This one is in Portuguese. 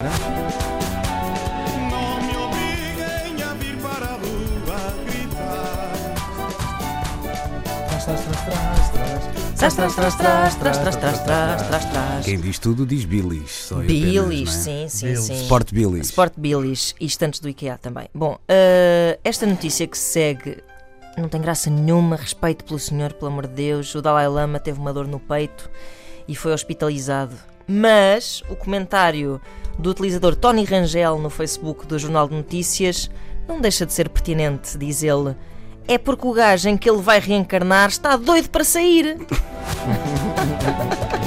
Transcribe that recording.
Não me obriguem a vir para a rua gritar. Tras, tras, tras, tras, tras. Tras, tras, tras, tras, tras, tras, tras, tras, tras, tras. Quem diz tudo diz Billys. só e apenas, Billys, não é? sim, sim, Billys. sim. Sport Billys. Sport Billys, isto antes do IKEA também. Bom, eh, esta notícia que se segue não tem graça nenhuma, respeito pelo senhor, pelo amor de Deus. O Dalai Lama teve uma dor no peito e foi hospitalizado. Mas o comentário do utilizador Tony Rangel no Facebook do Jornal de Notícias não deixa de ser pertinente, diz ele. É porque o gajo em que ele vai reencarnar está doido para sair.